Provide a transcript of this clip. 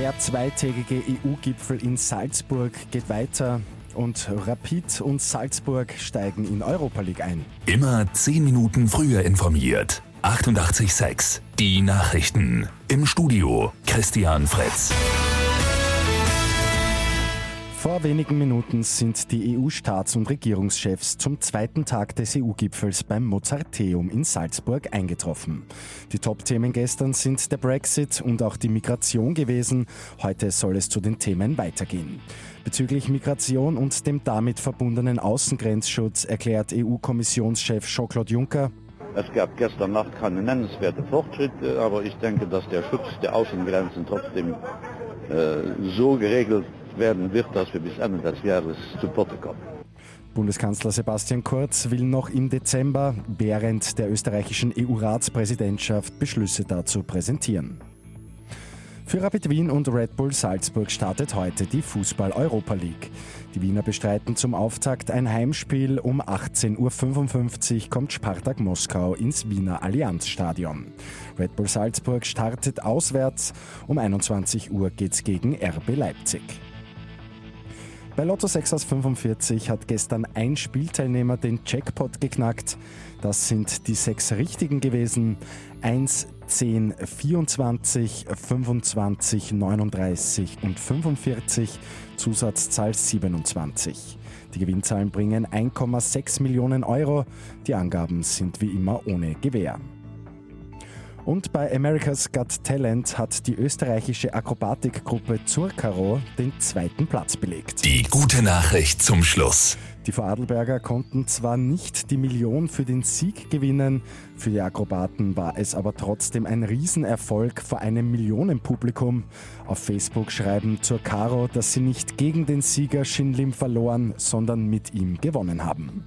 Der zweitägige EU-Gipfel in Salzburg geht weiter und Rapid und Salzburg steigen in Europa League ein. Immer zehn Minuten früher informiert. 88.6 Die Nachrichten. Im Studio Christian Fritz. Vor wenigen Minuten sind die EU-Staats- und Regierungschefs zum zweiten Tag des EU-Gipfels beim Mozarteum in Salzburg eingetroffen. Die Top-Themen gestern sind der Brexit und auch die Migration gewesen. Heute soll es zu den Themen weitergehen. Bezüglich Migration und dem damit verbundenen Außengrenzschutz erklärt EU-Kommissionschef Jean-Claude Juncker, es gab gestern Nacht keine nennenswerte Fortschritte, aber ich denke, dass der Schutz der Außengrenzen trotzdem äh, so geregelt werden wird, dass wir bis Ende des Jahres zu Potte kommen. Bundeskanzler Sebastian Kurz will noch im Dezember während der österreichischen EU-Ratspräsidentschaft Beschlüsse dazu präsentieren. Für Rapid Wien und Red Bull Salzburg startet heute die Fußball-Europa League. Die Wiener bestreiten zum Auftakt ein Heimspiel. Um 18.55 Uhr kommt Spartak Moskau ins Wiener Allianzstadion. Red Bull Salzburg startet auswärts. Um 21 Uhr geht's gegen RB Leipzig. Bei Lotto 6 aus 45 hat gestern ein Spielteilnehmer den Jackpot geknackt. Das sind die sechs richtigen gewesen. 1, 10, 24, 25, 39 und 45, Zusatzzahl 27. Die Gewinnzahlen bringen 1,6 Millionen Euro. Die Angaben sind wie immer ohne Gewähr. Und bei America's Got Talent hat die österreichische Akrobatikgruppe Zurkaro den zweiten Platz belegt. Die gute Nachricht zum Schluss. Die Vorarlberger konnten zwar nicht die Million für den Sieg gewinnen, für die Akrobaten war es aber trotzdem ein Riesenerfolg vor einem Millionenpublikum. Auf Facebook schreiben zur Caro, dass sie nicht gegen den Sieger Shinlim verloren, sondern mit ihm gewonnen haben.